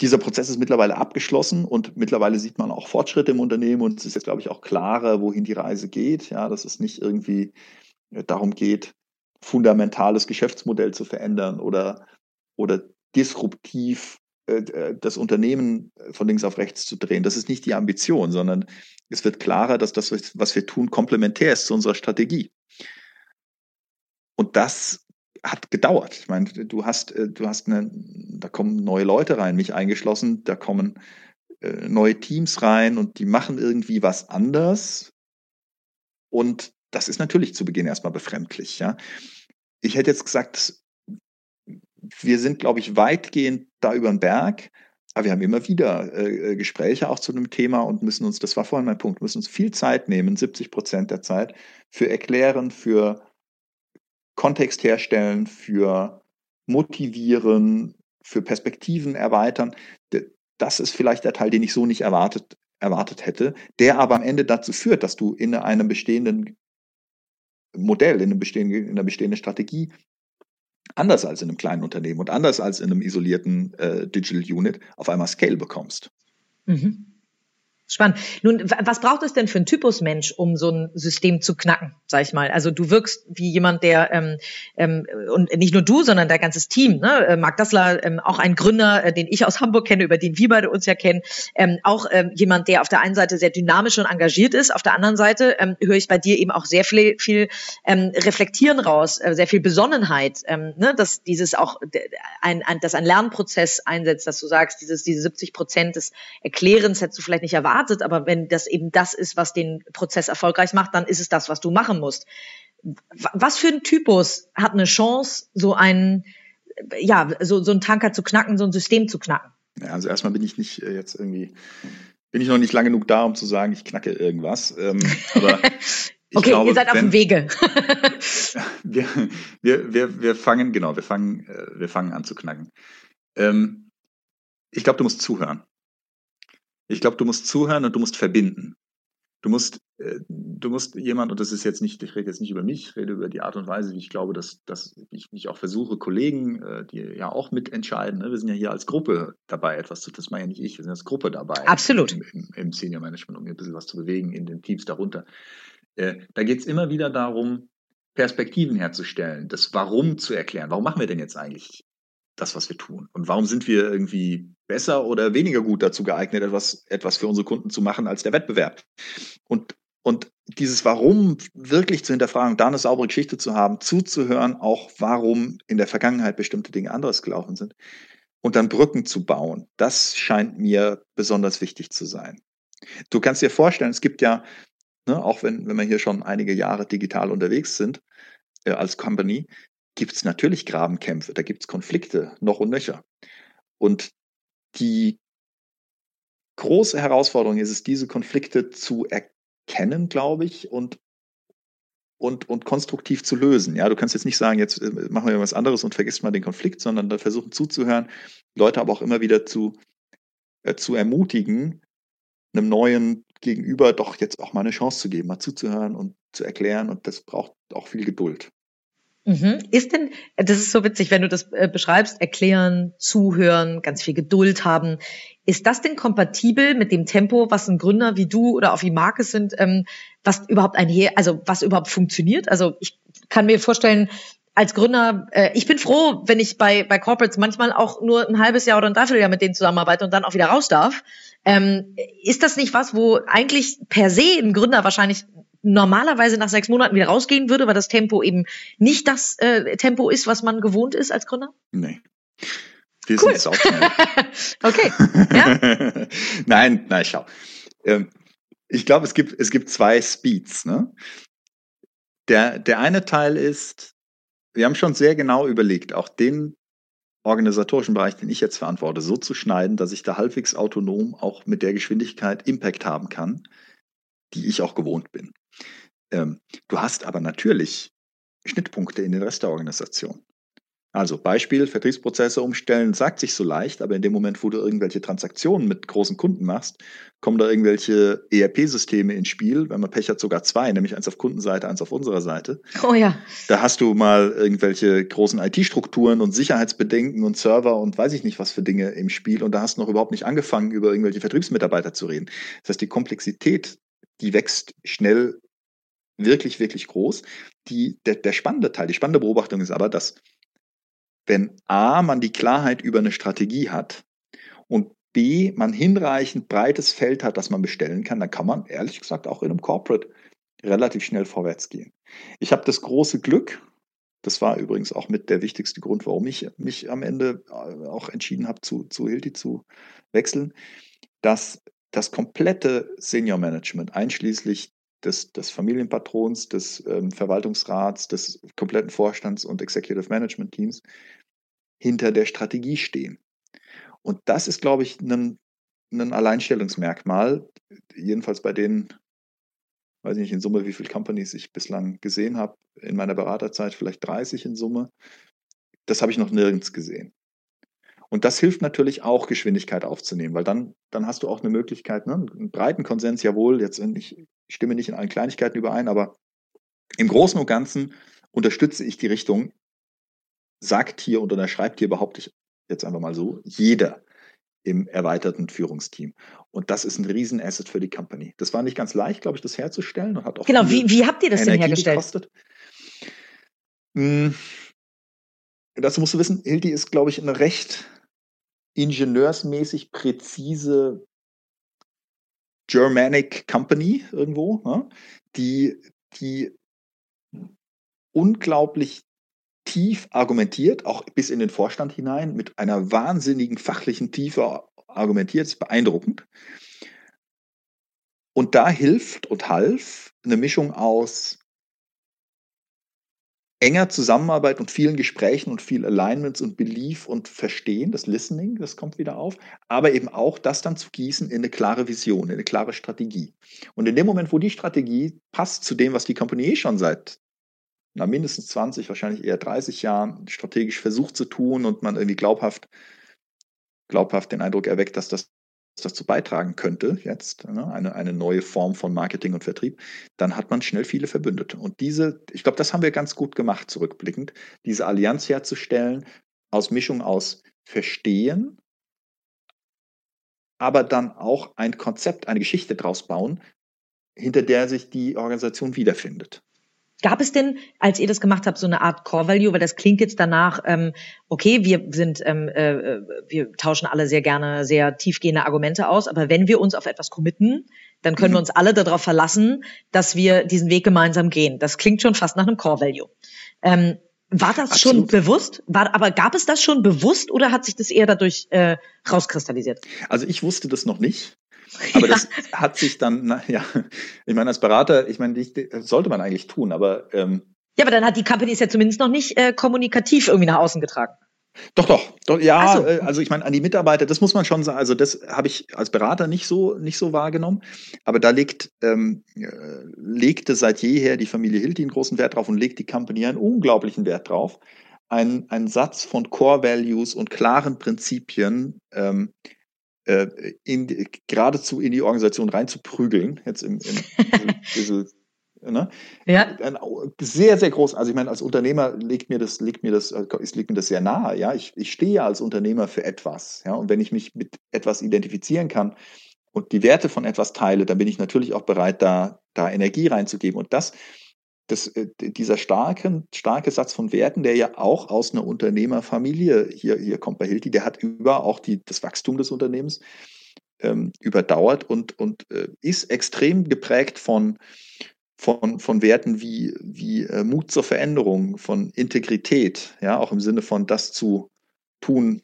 Speaker 2: Dieser Prozess ist mittlerweile abgeschlossen und mittlerweile sieht man auch Fortschritte im Unternehmen und es ist jetzt, glaube ich, auch klarer, wohin die Reise geht. Ja, dass es nicht irgendwie darum geht, fundamentales Geschäftsmodell zu verändern oder, oder disruptiv äh, äh, das Unternehmen von links auf rechts zu drehen. Das ist nicht die Ambition, sondern es wird klarer, dass das, was wir tun, komplementär ist zu unserer Strategie. Und das hat gedauert. Ich meine, du hast, äh, du hast eine, da kommen neue Leute rein, mich eingeschlossen, da kommen neue Teams rein und die machen irgendwie was anders. Und das ist natürlich zu Beginn erstmal befremdlich, ja. Ich hätte jetzt gesagt, wir sind, glaube ich, weitgehend da über den Berg. Aber wir haben immer wieder äh, Gespräche auch zu einem Thema und müssen uns, das war vorhin mein Punkt, müssen uns viel Zeit nehmen, 70 Prozent der Zeit, für Erklären, für Kontext herstellen, für Motivieren, für Perspektiven erweitern. Das ist vielleicht der Teil, den ich so nicht erwartet, erwartet hätte, der aber am Ende dazu führt, dass du in einem bestehenden Modell, in, einem bestehenden, in einer bestehenden Strategie anders als in einem kleinen Unternehmen und anders als in einem isolierten äh, Digital Unit auf einmal Scale bekommst.
Speaker 1: Mhm. Spannend. Nun, was braucht es denn für ein Typus Mensch, um so ein System zu knacken, sag ich mal? Also du wirkst wie jemand, der ähm, ähm, und nicht nur du, sondern dein ganzes Team. Ne? Äh, Marc Dassler, ähm, auch ein Gründer, äh, den ich aus Hamburg kenne, über den wir beide uns ja kennen, ähm, auch ähm, jemand, der auf der einen Seite sehr dynamisch und engagiert ist, auf der anderen Seite ähm, höre ich bei dir eben auch sehr viel, viel ähm, Reflektieren raus, äh, sehr viel Besonnenheit, ähm, ne? dass dieses auch ein, ein, dass ein Lernprozess einsetzt, dass du sagst, dieses diese 70 Prozent des Erklärens hättest du vielleicht nicht erwartet erwartet, aber wenn das eben das ist, was den Prozess erfolgreich macht, dann ist es das, was du machen musst. Was für ein Typus hat eine Chance, so einen, ja, so, so einen Tanker zu knacken, so ein System zu knacken?
Speaker 2: Ja, also erstmal bin ich nicht äh, jetzt irgendwie, bin ich noch nicht lang genug da, um zu sagen, ich knacke irgendwas. Ähm, aber
Speaker 1: okay, glaube, ihr seid auf dem Wege.
Speaker 2: wir, wir, wir, wir fangen, genau, wir fangen, äh, wir fangen an zu knacken. Ähm, ich glaube, du musst zuhören. Ich glaube, du musst zuhören und du musst verbinden. Du musst, äh, du musst jemand, und das ist jetzt nicht, ich rede jetzt nicht über mich, ich rede über die Art und Weise, wie ich glaube, dass, dass ich, ich auch versuche, Kollegen, äh, die ja auch mitentscheiden, ne? wir sind ja hier als Gruppe dabei, etwas zu, das meine ja nicht ich, wir sind als Gruppe dabei.
Speaker 1: Absolut.
Speaker 2: Im, im, im Senior Management, um hier ein bisschen was zu bewegen in den Teams darunter. Äh, da geht es immer wieder darum, Perspektiven herzustellen, das Warum zu erklären. Warum machen wir denn jetzt eigentlich das, was wir tun? Und warum sind wir irgendwie besser oder weniger gut dazu geeignet, etwas, etwas für unsere Kunden zu machen als der Wettbewerb? Und, und dieses Warum wirklich zu hinterfragen, da eine saubere Geschichte zu haben, zuzuhören, auch warum in der Vergangenheit bestimmte Dinge anders gelaufen sind und dann Brücken zu bauen, das scheint mir besonders wichtig zu sein. Du kannst dir vorstellen, es gibt ja, ne, auch wenn, wenn wir hier schon einige Jahre digital unterwegs sind, äh, als Company, gibt es natürlich Grabenkämpfe, da gibt es Konflikte, noch und nöcher. Und die große Herausforderung ist es, diese Konflikte zu erkennen, glaube ich, und, und, und konstruktiv zu lösen. Ja, du kannst jetzt nicht sagen, jetzt äh, machen wir was anderes und vergisst mal den Konflikt, sondern da versuchen zuzuhören, Leute aber auch immer wieder zu, äh, zu ermutigen, einem neuen Gegenüber doch jetzt auch mal eine Chance zu geben, mal zuzuhören und zu erklären. Und das braucht auch viel Geduld.
Speaker 1: Mhm. Ist denn, das ist so witzig, wenn du das äh, beschreibst, erklären, zuhören, ganz viel Geduld haben. Ist das denn kompatibel mit dem Tempo, was ein Gründer wie du oder auch wie Marcus sind, ähm, was überhaupt einher, also was überhaupt funktioniert? Also ich kann mir vorstellen, als Gründer, äh, ich bin froh, wenn ich bei, bei Corporates manchmal auch nur ein halbes Jahr oder ein Dreivierteljahr mit denen zusammenarbeite und dann auch wieder raus darf. Ähm, ist das nicht was, wo eigentlich per se ein Gründer wahrscheinlich normalerweise nach sechs Monaten wieder rausgehen würde, weil das Tempo eben nicht das äh, Tempo ist, was man gewohnt ist als Gründer?
Speaker 2: Nee. Wir cool. sind sauschnell.
Speaker 1: okay. Ja?
Speaker 2: nein, nein, schau. Ähm, ich glaube, es gibt, es gibt zwei Speeds. Ne? Der, der eine Teil ist, wir haben schon sehr genau überlegt, auch den organisatorischen Bereich, den ich jetzt verantworte, so zu schneiden, dass ich da halbwegs autonom auch mit der Geschwindigkeit Impact haben kann, die ich auch gewohnt bin. Ähm, du hast aber natürlich Schnittpunkte in den Rest der Organisation. Also Beispiel, Vertriebsprozesse umstellen, sagt sich so leicht, aber in dem Moment, wo du irgendwelche Transaktionen mit großen Kunden machst, kommen da irgendwelche ERP-Systeme ins Spiel. Wenn man Pech hat, sogar zwei, nämlich eins auf Kundenseite, eins auf unserer Seite.
Speaker 1: Oh ja.
Speaker 2: Da hast du mal irgendwelche großen IT-Strukturen und Sicherheitsbedenken und Server und weiß ich nicht was für Dinge im Spiel. Und da hast du noch überhaupt nicht angefangen, über irgendwelche Vertriebsmitarbeiter zu reden. Das heißt, die Komplexität, die wächst schnell wirklich, wirklich groß. Die, der, der spannende Teil, die spannende Beobachtung ist aber, dass wenn A, man die Klarheit über eine Strategie hat und B, man hinreichend breites Feld hat, das man bestellen kann, dann kann man ehrlich gesagt auch in einem Corporate relativ schnell vorwärts gehen. Ich habe das große Glück, das war übrigens auch mit der wichtigste Grund, warum ich mich am Ende äh, auch entschieden habe, zu, zu Hilti zu wechseln, dass das komplette Senior Management, einschließlich des, des Familienpatrons, des ähm, Verwaltungsrats, des kompletten Vorstands und Executive Management Teams hinter der Strategie stehen. Und das ist, glaube ich, ein, ein Alleinstellungsmerkmal, jedenfalls bei den, weiß ich nicht in Summe, wie viele Companies ich bislang gesehen habe, in meiner Beraterzeit vielleicht 30 in Summe. Das habe ich noch nirgends gesehen. Und das hilft natürlich auch, Geschwindigkeit aufzunehmen, weil dann, dann hast du auch eine Möglichkeit, ne, einen breiten Konsens, jawohl, jetzt ich stimme nicht in allen Kleinigkeiten überein, aber im Großen und Ganzen unterstütze ich die Richtung, sagt hier und unterschreibt hier, behaupte ich jetzt einfach mal so, jeder im erweiterten Führungsteam. Und das ist ein Riesenasset für die Company. Das war nicht ganz leicht, glaube ich, das herzustellen und hat auch
Speaker 1: Genau, wie, wie habt ihr das Energie denn hergestellt? Gekostet.
Speaker 2: Hm, dazu musst du wissen, Hilti ist, glaube ich, eine recht ingenieursmäßig präzise Germanic Company irgendwo, ne? die, die unglaublich tief argumentiert, auch bis in den Vorstand hinein, mit einer wahnsinnigen fachlichen Tiefe argumentiert, ist beeindruckend. Und da hilft und half eine Mischung aus enger Zusammenarbeit und vielen Gesprächen und viel Alignments und Belief und Verstehen, das Listening, das kommt wieder auf, aber eben auch das dann zu gießen in eine klare Vision, in eine klare Strategie. Und in dem Moment, wo die Strategie passt zu dem, was die Company eh schon seit na, mindestens 20, wahrscheinlich eher 30 Jahren strategisch versucht zu tun und man irgendwie glaubhaft, glaubhaft den Eindruck erweckt, dass das dazu beitragen könnte, jetzt ne, eine, eine neue Form von Marketing und Vertrieb, dann hat man schnell viele Verbündete. Und diese, ich glaube, das haben wir ganz gut gemacht, zurückblickend, diese Allianz herzustellen aus Mischung aus Verstehen, aber dann auch ein Konzept, eine Geschichte draus bauen, hinter der sich die Organisation wiederfindet.
Speaker 1: Gab es denn, als ihr das gemacht habt, so eine Art Core Value, weil das klingt jetzt danach, ähm, okay, wir sind, ähm, äh, wir tauschen alle sehr gerne sehr tiefgehende Argumente aus, aber wenn wir uns auf etwas committen, dann können wir mhm. uns alle darauf verlassen, dass wir diesen Weg gemeinsam gehen. Das klingt schon fast nach einem Core Value. Ähm, war das Absolut. schon bewusst? War, aber gab es das schon bewusst oder hat sich das eher dadurch äh, rauskristallisiert?
Speaker 2: Also ich wusste das noch nicht. Aber ja. das hat sich dann, na, ja, ich meine, als Berater, ich meine, die, sollte man eigentlich tun, aber ähm,
Speaker 1: Ja, aber dann hat die Company es ja zumindest noch nicht äh, kommunikativ irgendwie nach außen getragen.
Speaker 2: Doch, doch, doch ja, so. Äh, also ich meine, an die Mitarbeiter, das muss man schon sagen, also das habe ich als Berater nicht so, nicht so wahrgenommen, aber da legt, ähm, äh, legte seit jeher die Familie Hilti einen großen Wert drauf und legt die Company einen unglaublichen Wert drauf, einen, einen Satz von Core Values und klaren Prinzipien ähm, äh, in, geradezu in die Organisation reinzuprügeln, jetzt im, im diese, Ne? Ja. Ein sehr, sehr groß. Also ich meine, als Unternehmer liegt mir das, liegt mir das, äh, liegt mir das sehr nahe. Ja, ich, ich stehe ja als Unternehmer für etwas. Ja, und wenn ich mich mit etwas identifizieren kann und die Werte von etwas teile, dann bin ich natürlich auch bereit, da, da Energie reinzugeben. Und das, das, äh, dieser starke, starke Satz von Werten, der ja auch aus einer Unternehmerfamilie hier, hier kommt bei Hilti, der hat über auch die, das Wachstum des Unternehmens ähm, überdauert und, und äh, ist extrem geprägt von, von, von Werten wie, wie äh, Mut zur Veränderung, von Integrität, ja, auch im Sinne von das zu tun,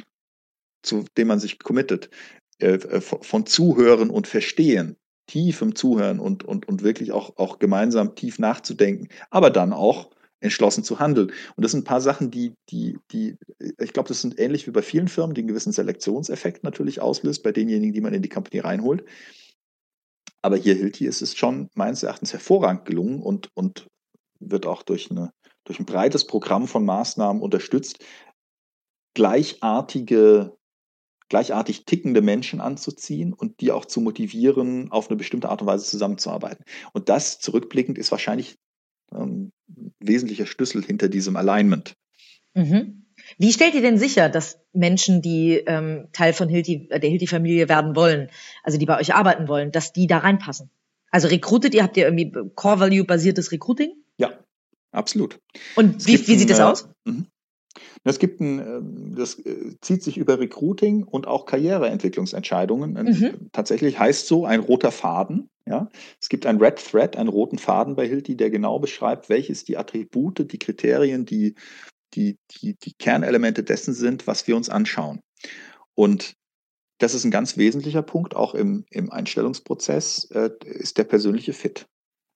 Speaker 2: zu dem man sich committet, äh, äh von Zuhören und Verstehen, tiefem Zuhören und, und, und wirklich auch, auch gemeinsam tief nachzudenken, aber dann auch entschlossen zu handeln. Und das sind ein paar Sachen, die, die, die, ich glaube, das sind ähnlich wie bei vielen Firmen, die einen gewissen Selektionseffekt natürlich auslöst bei denjenigen, die man in die Company reinholt. Aber hier Hilti ist es schon meines Erachtens hervorragend gelungen und, und wird auch durch, eine, durch ein breites Programm von Maßnahmen unterstützt, gleichartige, gleichartig tickende Menschen anzuziehen und die auch zu motivieren, auf eine bestimmte Art und Weise zusammenzuarbeiten. Und das zurückblickend ist wahrscheinlich ein ähm, wesentlicher Schlüssel hinter diesem Alignment.
Speaker 1: Mhm. Wie stellt ihr denn sicher, dass Menschen, die ähm, Teil von Hilti, äh, der Hilti-Familie werden wollen, also die bei euch arbeiten wollen, dass die da reinpassen? Also recruitet ihr, habt ihr irgendwie Core-Value-basiertes Recruiting?
Speaker 2: Ja, absolut.
Speaker 1: Und wie, wie sieht das aus? Äh,
Speaker 2: es gibt ein, ähm, das äh, zieht sich über Recruiting und auch Karriereentwicklungsentscheidungen. Mhm. Tatsächlich heißt so ein roter Faden. Ja, es gibt einen Red Thread, einen roten Faden bei Hilti, der genau beschreibt, welches die Attribute, die Kriterien, die die, die, die Kernelemente dessen sind, was wir uns anschauen. Und das ist ein ganz wesentlicher Punkt, auch im, im Einstellungsprozess, äh, ist der persönliche Fit.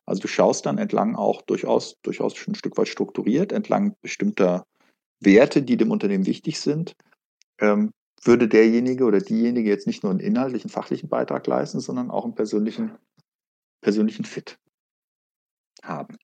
Speaker 2: Also du schaust dann entlang auch durchaus, durchaus schon ein Stück weit strukturiert, entlang bestimmter Werte, die dem Unternehmen wichtig sind, ähm, würde derjenige oder diejenige jetzt nicht nur einen inhaltlichen, fachlichen Beitrag leisten, sondern auch einen persönlichen, persönlichen Fit haben.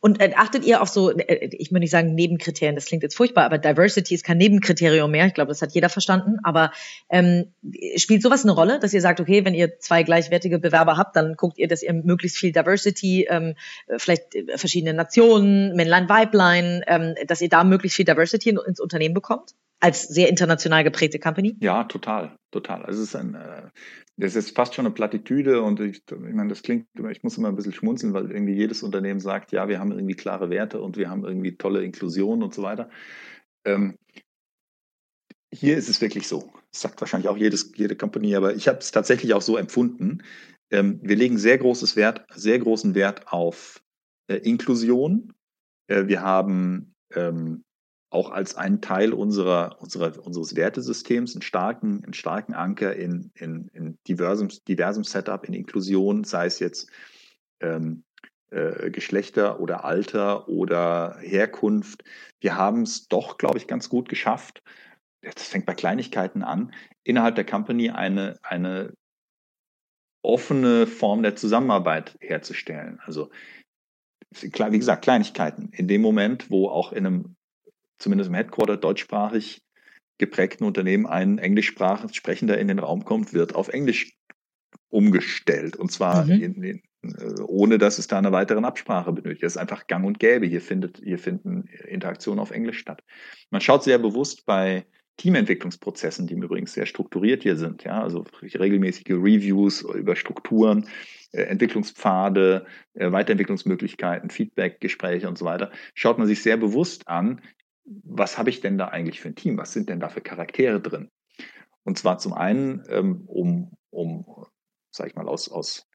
Speaker 1: Und äh, achtet ihr auf so, äh, ich würde nicht sagen Nebenkriterien, das klingt jetzt furchtbar, aber Diversity ist kein Nebenkriterium mehr. Ich glaube, das hat jeder verstanden. Aber ähm, spielt sowas eine Rolle, dass ihr sagt, okay, wenn ihr zwei gleichwertige Bewerber habt, dann guckt ihr, dass ihr möglichst viel Diversity, ähm, vielleicht äh, verschiedene Nationen, Männlein, Weiblein, ähm, dass ihr da möglichst viel Diversity ins Unternehmen bekommt? Als sehr international geprägte Company?
Speaker 2: Ja, total, total. Also es ist ein, äh, das ist fast schon eine Plattitüde und ich, ich meine, das klingt, ich muss immer ein bisschen schmunzeln, weil irgendwie jedes Unternehmen sagt, ja, wir haben irgendwie klare Werte und wir haben irgendwie tolle Inklusion und so weiter. Ähm, hier ist es wirklich so. Das sagt wahrscheinlich auch jedes, jede Company, aber ich habe es tatsächlich auch so empfunden. Ähm, wir legen sehr großes Wert, sehr großen Wert auf äh, Inklusion. Äh, wir haben ähm, auch als einen Teil unserer, unserer, unseres Wertesystems einen starken, einen starken Anker in, in, in diversem, diversem Setup, in Inklusion, sei es jetzt ähm, äh, Geschlechter oder Alter oder Herkunft. Wir haben es doch, glaube ich, ganz gut geschafft. Das fängt bei Kleinigkeiten an, innerhalb der Company eine, eine offene Form der Zusammenarbeit herzustellen. Also wie gesagt, Kleinigkeiten. In dem Moment, wo auch in einem zumindest im Headquarter deutschsprachig geprägten Unternehmen ein Englischsprechender in den Raum kommt, wird auf Englisch umgestellt. Und zwar mhm. in, in, äh, ohne dass es da eine weitere Absprache benötigt. Das ist einfach gang und gäbe. Hier, findet, hier finden Interaktionen auf Englisch statt. Man schaut sehr bewusst bei Teamentwicklungsprozessen, die übrigens sehr strukturiert hier sind, ja, also regelmäßige Reviews über Strukturen, äh, Entwicklungspfade, äh, Weiterentwicklungsmöglichkeiten, Feedback-Gespräche und so weiter, schaut man sich sehr bewusst an, was habe ich denn da eigentlich für ein Team? Was sind denn da für Charaktere drin? Und zwar zum einen, ähm, um, um, sag ich mal, aus, aus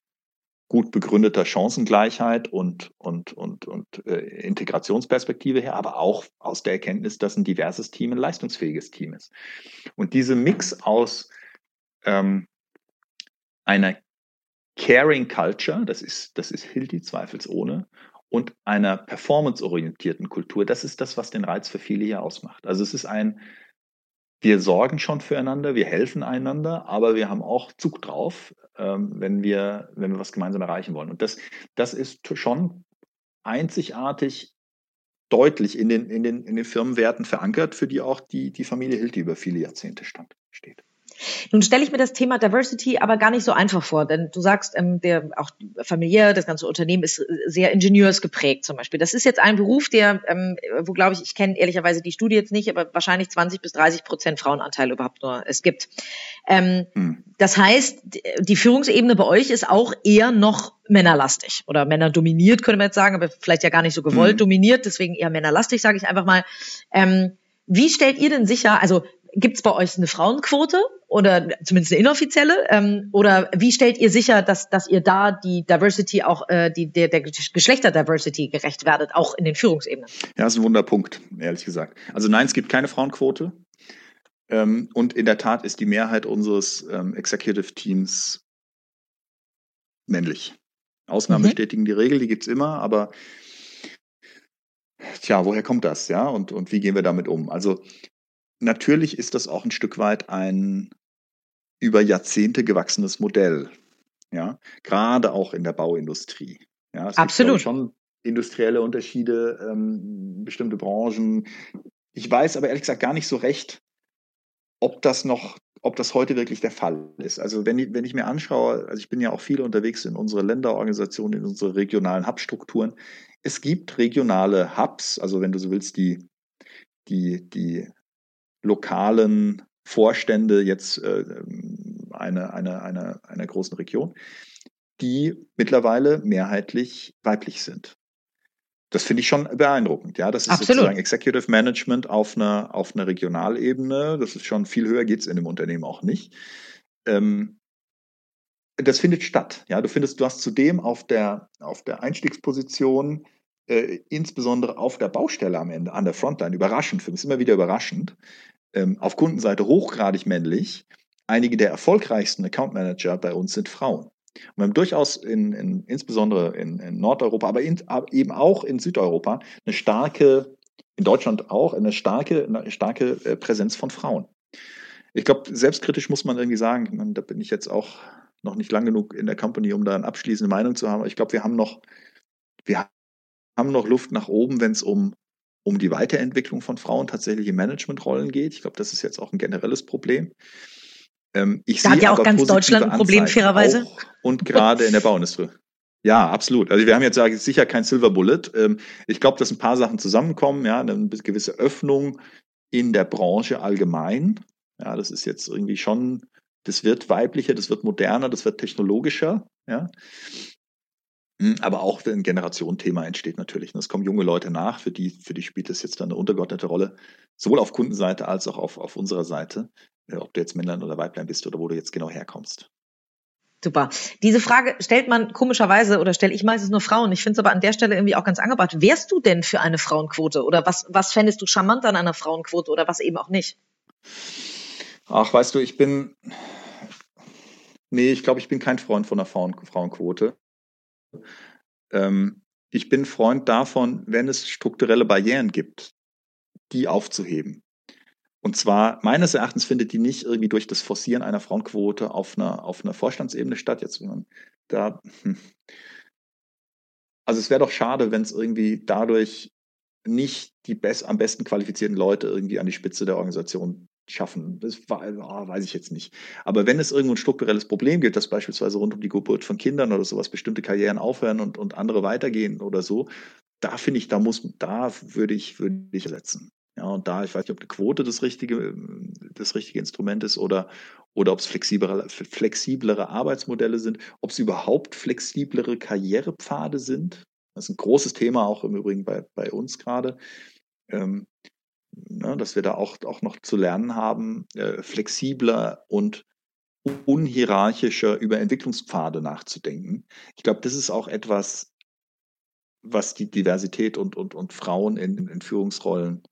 Speaker 2: gut begründeter Chancengleichheit und, und, und, und äh, Integrationsperspektive her, aber auch aus der Erkenntnis, dass ein diverses Team ein leistungsfähiges Team ist. Und diese Mix aus ähm, einer Caring Culture, das ist, das ist Hilti zweifelsohne, und einer performanceorientierten Kultur, das ist das, was den Reiz für viele hier ausmacht. Also es ist ein, wir sorgen schon füreinander, wir helfen einander, aber wir haben auch Zug drauf, ähm, wenn wir, wenn wir was gemeinsam erreichen wollen. Und das, das ist schon einzigartig deutlich in den, in den, in den Firmenwerten verankert, für die auch die, die Familie Hilti über viele Jahrzehnte stand, steht.
Speaker 1: Nun stelle ich mir das Thema Diversity aber gar nicht so einfach vor, denn du sagst, ähm, der auch familiär, das ganze Unternehmen ist sehr ingenieursgeprägt zum Beispiel. Das ist jetzt ein Beruf, der, ähm, wo glaube ich, ich kenne ehrlicherweise die Studie jetzt nicht, aber wahrscheinlich 20 bis 30 Prozent Frauenanteil überhaupt nur es gibt. Ähm, hm. Das heißt, die Führungsebene bei euch ist auch eher noch männerlastig oder männerdominiert, könnte man jetzt sagen, aber vielleicht ja gar nicht so gewollt hm. dominiert, deswegen eher männerlastig, sage ich einfach mal. Ähm, wie stellt ihr denn sicher, also Gibt es bei euch eine Frauenquote oder zumindest eine inoffizielle? Ähm, oder wie stellt ihr sicher, dass, dass ihr da die Diversity auch, äh, die, der, der Geschlechterdiversity gerecht werdet, auch in den Führungsebenen?
Speaker 2: Ja, das ist ein Wunderpunkt, ehrlich gesagt. Also nein, es gibt keine Frauenquote. Ähm, und in der Tat ist die Mehrheit unseres ähm, Executive Teams männlich. Ausnahmen mhm. bestätigen die Regel, die gibt es immer, aber tja, woher kommt das, ja? Und, und wie gehen wir damit um? Also natürlich ist das auch ein Stück weit ein über Jahrzehnte gewachsenes Modell. Ja, gerade auch in der Bauindustrie. Ja, es
Speaker 1: Absolut.
Speaker 2: Gibt, schon industrielle Unterschiede, ähm, bestimmte Branchen. Ich weiß aber ehrlich gesagt gar nicht so recht, ob das noch, ob das heute wirklich der Fall ist. Also wenn ich, wenn ich mir anschaue, also ich bin ja auch viel unterwegs in unsere Länderorganisationen, in unsere regionalen Hubstrukturen. Es gibt regionale Hubs, also wenn du so willst, die, die, die lokalen Vorstände jetzt äh, einer eine, eine, einer großen Region, die mittlerweile mehrheitlich weiblich sind. Das finde ich schon beeindruckend. Ja, das ist Absolut. sozusagen Executive Management auf einer, auf einer Regionalebene. Das ist schon viel höher, geht es in dem Unternehmen auch nicht. Ähm, das findet statt. Ja, du findest, du hast zudem auf der, auf der Einstiegsposition, äh, insbesondere auf der Baustelle am Ende, an der Frontline, überraschend, für mich immer wieder überraschend, ähm, auf Kundenseite hochgradig männlich. Einige der erfolgreichsten Account Manager bei uns sind Frauen. Und wir haben durchaus in, in, insbesondere in, in Nordeuropa, aber in, eben auch in Südeuropa eine starke, in Deutschland auch, eine starke, eine starke äh, Präsenz von Frauen. Ich glaube, selbstkritisch muss man irgendwie sagen, man, da bin ich jetzt auch noch nicht lang genug in der Company, um da eine abschließende Meinung zu haben. Aber ich glaube, wir haben noch, wir haben noch Luft nach oben, wenn es um um die Weiterentwicklung von Frauen tatsächlich in Managementrollen geht. Ich glaube, das ist jetzt auch ein generelles Problem.
Speaker 1: Ähm, ich da hat ja auch ganz Deutschland ein Problem, fairerweise.
Speaker 2: Und gerade in der Bauindustrie. Ja, absolut. Also wir haben jetzt sage ich, sicher kein Silver Bullet. Ähm, ich glaube, dass ein paar Sachen zusammenkommen, ja, eine gewisse Öffnung in der Branche allgemein. Ja, das ist jetzt irgendwie schon, das wird weiblicher, das wird moderner, das wird technologischer, ja. Hm, aber auch ein Generationenthema entsteht natürlich. Es kommen junge Leute nach, für die, für die spielt es jetzt dann eine untergeordnete Rolle, sowohl auf Kundenseite als auch auf, auf unserer Seite, äh, ob du jetzt Männlein oder Weiblein bist oder wo du jetzt genau herkommst.
Speaker 1: Super. Diese Frage stellt man komischerweise oder stelle ich meistens nur Frauen. Ich finde es aber an der Stelle irgendwie auch ganz angebracht. Wärst du denn für eine Frauenquote oder was, was fändest du charmant an einer Frauenquote oder was eben auch nicht?
Speaker 2: Ach, weißt du, ich bin, nee, ich glaube, ich bin kein Freund von einer Frauen, Frauenquote. Ähm, ich bin Freund davon, wenn es strukturelle Barrieren gibt, die aufzuheben. Und zwar, meines Erachtens findet die nicht irgendwie durch das Forcieren einer Frauenquote auf einer, auf einer Vorstandsebene statt. Jetzt, da, hm. also es wäre doch schade, wenn es irgendwie dadurch nicht die best, am besten qualifizierten Leute irgendwie an die Spitze der Organisation schaffen. Das oh, weiß ich jetzt nicht. Aber wenn es irgendwo ein strukturelles Problem gibt, dass beispielsweise rund um die Geburt von Kindern oder sowas bestimmte Karrieren aufhören und, und andere weitergehen oder so, da finde ich, da muss, da würde ich, würde ich setzen. Ja, und da, ich weiß nicht, ob eine Quote das richtige, das richtige Instrument ist oder, oder ob es flexiblere, flexiblere Arbeitsmodelle sind, ob es überhaupt flexiblere Karrierepfade sind. Das ist ein großes Thema auch im Übrigen bei, bei uns gerade. Ähm, ne, dass wir da auch, auch noch zu lernen haben, äh, flexibler und unhierarchischer über Entwicklungspfade nachzudenken. Ich glaube, das ist auch etwas, was die Diversität und, und, und Frauen in, in Führungsrollen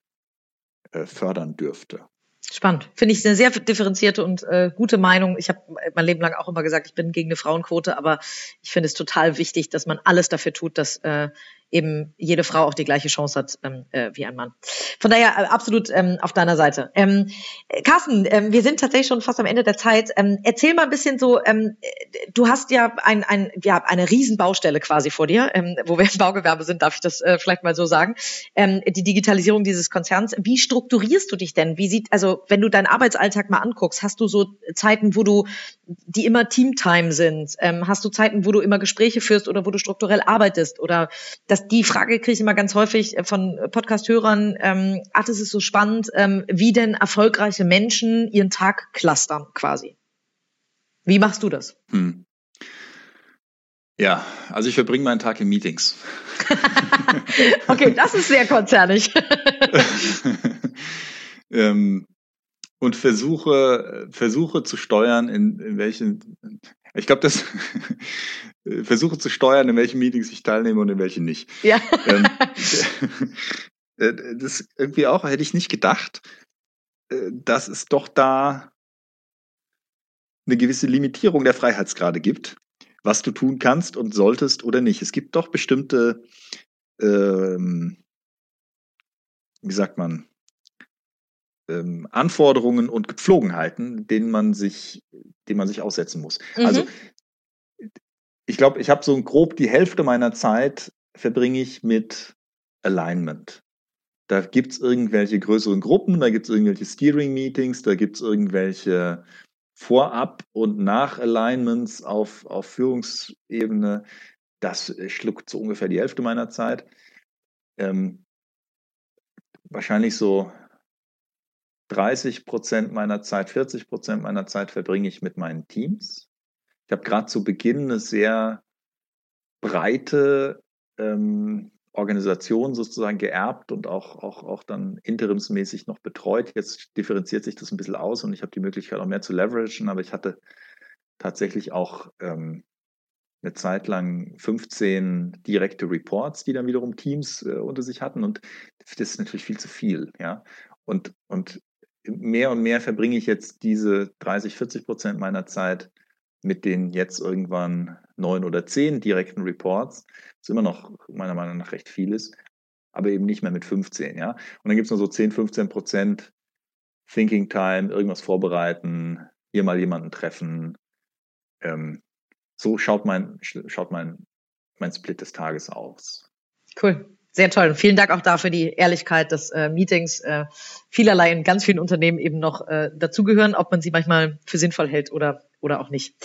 Speaker 2: äh, fördern dürfte.
Speaker 1: Spannend. Finde ich eine sehr differenzierte und äh, gute Meinung. Ich habe mein Leben lang auch immer gesagt, ich bin gegen eine Frauenquote, aber ich finde es total wichtig, dass man alles dafür tut, dass äh, eben jede Frau auch die gleiche Chance hat ähm, äh, wie ein Mann. Von daher äh, absolut ähm, auf deiner Seite. Ähm, Carsten, ähm, wir sind tatsächlich schon fast am Ende der Zeit. Ähm, erzähl mal ein bisschen so, ähm, du hast ja, ein, ein, ja eine Riesenbaustelle quasi vor dir, ähm, wo wir im Baugewerbe sind, darf ich das äh, vielleicht mal so sagen. Ähm, die Digitalisierung dieses Konzerns. Wie strukturierst du dich denn? Wie sieht, also wenn du deinen Arbeitsalltag mal anguckst, hast du so Zeiten, wo du, die immer Teamtime sind? Ähm, hast du Zeiten, wo du immer Gespräche führst oder wo du strukturell arbeitest? Oder das, die Frage kriege ich immer ganz häufig von Podcast-Hörern, ähm, ach, das ist so spannend, ähm, wie denn erfolgreiche Menschen ihren Tag clustern quasi. Wie machst du das? Hm.
Speaker 2: Ja, also ich verbringe meinen Tag in Meetings.
Speaker 1: okay, das ist sehr konzernig.
Speaker 2: ähm, und versuche, versuche zu steuern, in, in welchen, ich glaube, das versuche zu steuern, in welchen Meetings ich teilnehme und in welchen nicht. Ja. Ähm, äh, das irgendwie auch, hätte ich nicht gedacht, äh, dass es doch da eine gewisse Limitierung der Freiheitsgrade gibt was du tun kannst und solltest oder nicht. Es gibt doch bestimmte, ähm, wie sagt man, ähm, Anforderungen und Gepflogenheiten, denen man sich, denen man sich aussetzen muss. Mhm. Also ich glaube, ich habe so grob die Hälfte meiner Zeit verbringe ich mit Alignment. Da gibt es irgendwelche größeren Gruppen, da gibt es irgendwelche Steering-Meetings, da gibt es irgendwelche Vorab- und Nach-Alignments auf, auf Führungsebene, das schluckt so ungefähr die Hälfte meiner Zeit. Ähm, wahrscheinlich so 30 Prozent meiner Zeit, 40 Prozent meiner Zeit verbringe ich mit meinen Teams. Ich habe gerade zu Beginn eine sehr breite ähm, Organisation sozusagen geerbt und auch, auch, auch dann interimsmäßig noch betreut. Jetzt differenziert sich das ein bisschen aus und ich habe die Möglichkeit auch mehr zu leveragen, aber ich hatte tatsächlich auch ähm, eine Zeit lang 15 direkte Reports, die dann wiederum Teams äh, unter sich hatten und das ist natürlich viel zu viel, ja. Und, und mehr und mehr verbringe ich jetzt diese 30, 40 Prozent meiner Zeit mit den jetzt irgendwann neun oder zehn direkten Reports, was immer noch meiner Meinung nach recht viel ist, aber eben nicht mehr mit 15, ja. Und dann gibt es nur so 10, 15 Prozent Thinking Time, irgendwas vorbereiten, hier mal jemanden treffen. Ähm, so schaut mein, schaut mein, mein Split des Tages aus.
Speaker 1: Cool. Sehr toll. Und vielen Dank auch dafür die Ehrlichkeit des äh, Meetings. Äh, vielerlei in ganz vielen Unternehmen eben noch äh, dazugehören, ob man sie manchmal für sinnvoll hält oder, oder auch nicht.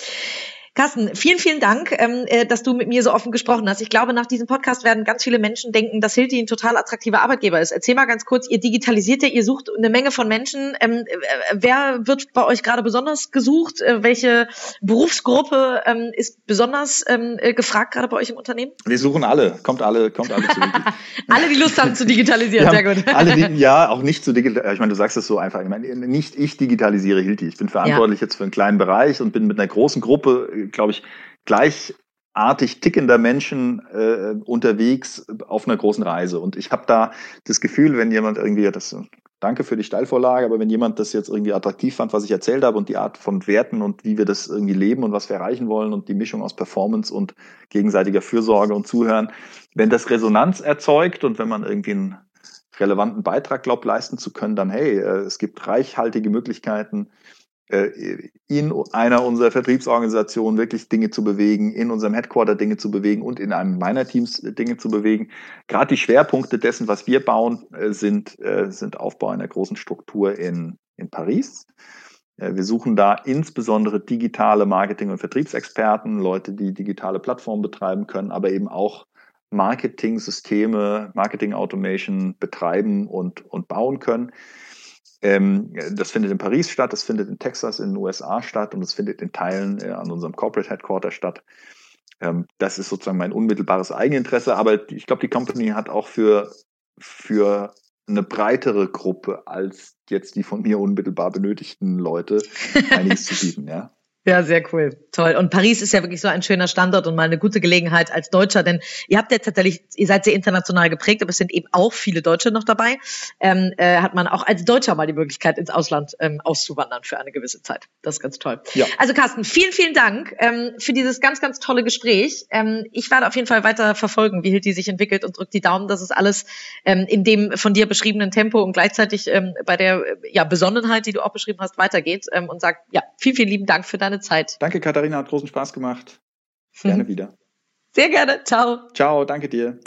Speaker 1: Carsten, vielen, vielen Dank, ähm, äh, dass du mit mir so offen gesprochen hast. Ich glaube, nach diesem Podcast werden ganz viele Menschen denken, dass Hilti ein total attraktiver Arbeitgeber ist. Erzähl mal ganz kurz, ihr digitalisiert ja, ihr sucht eine Menge von Menschen. Ähm, äh, wer wird bei euch gerade besonders gesucht? Äh, welche Berufsgruppe ähm, ist besonders ähm, äh, gefragt gerade bei euch im Unternehmen?
Speaker 2: Wir suchen alle, kommt alle, kommt alle zu
Speaker 1: Alle, die Lust haben zu digitalisieren, sehr gut.
Speaker 2: alle, die, ja, auch nicht zu digitalisieren. Ich meine, du sagst es so einfach. Ich meine, nicht ich digitalisiere Hilti. Ich bin verantwortlich ja. jetzt für einen kleinen Bereich und bin mit einer großen Gruppe glaube ich, gleichartig tickender Menschen äh, unterwegs auf einer großen Reise. Und ich habe da das Gefühl, wenn jemand irgendwie das Danke für die Steilvorlage, aber wenn jemand das jetzt irgendwie attraktiv fand, was ich erzählt habe und die Art von Werten und wie wir das irgendwie leben und was wir erreichen wollen und die Mischung aus Performance und gegenseitiger Fürsorge und Zuhören, wenn das Resonanz erzeugt und wenn man irgendwie einen relevanten Beitrag glaubt, leisten zu können, dann hey, äh, es gibt reichhaltige Möglichkeiten, in einer unserer Vertriebsorganisationen wirklich Dinge zu bewegen, in unserem Headquarter Dinge zu bewegen und in einem meiner Teams Dinge zu bewegen. Gerade die Schwerpunkte dessen, was wir bauen, äh, sind, äh, sind Aufbau einer großen Struktur in, in Paris. Wir suchen da insbesondere digitale Marketing- und Vertriebsexperten, Leute, die digitale Plattformen betreiben können, aber eben auch Marketing-Systeme, Marketing-Automation betreiben und, und bauen können. Ähm, das findet in Paris statt, das findet in Texas in den USA statt und es findet in Teilen äh, an unserem Corporate Headquarter statt. Ähm, das ist sozusagen mein unmittelbares Eigeninteresse, aber ich glaube, die Company hat auch für, für eine breitere Gruppe als jetzt die von mir unmittelbar benötigten Leute einiges zu bieten, ja.
Speaker 1: Ja, sehr cool. Toll. Und Paris ist ja wirklich so ein schöner Standort und mal eine gute Gelegenheit als Deutscher, denn ihr habt ja tatsächlich, ihr seid sehr international geprägt, aber es sind eben auch viele Deutsche noch dabei. Ähm, äh, hat man auch als Deutscher mal die Möglichkeit, ins Ausland ähm, auszuwandern für eine gewisse Zeit. Das ist ganz toll. Ja. Also Carsten, vielen, vielen Dank ähm, für dieses ganz, ganz tolle Gespräch. Ähm, ich werde auf jeden Fall weiter verfolgen, wie Hilti sich entwickelt und drückt die Daumen, dass es alles ähm, in dem von dir beschriebenen Tempo und gleichzeitig ähm, bei der ja, Besonnenheit, die du auch beschrieben hast, weitergeht ähm, und sagt, ja, vielen, vielen lieben Dank für deine Zeit.
Speaker 2: Danke, Katharina, hat großen Spaß gemacht. Gerne wieder.
Speaker 1: Sehr gerne. Ciao.
Speaker 2: Ciao, danke dir.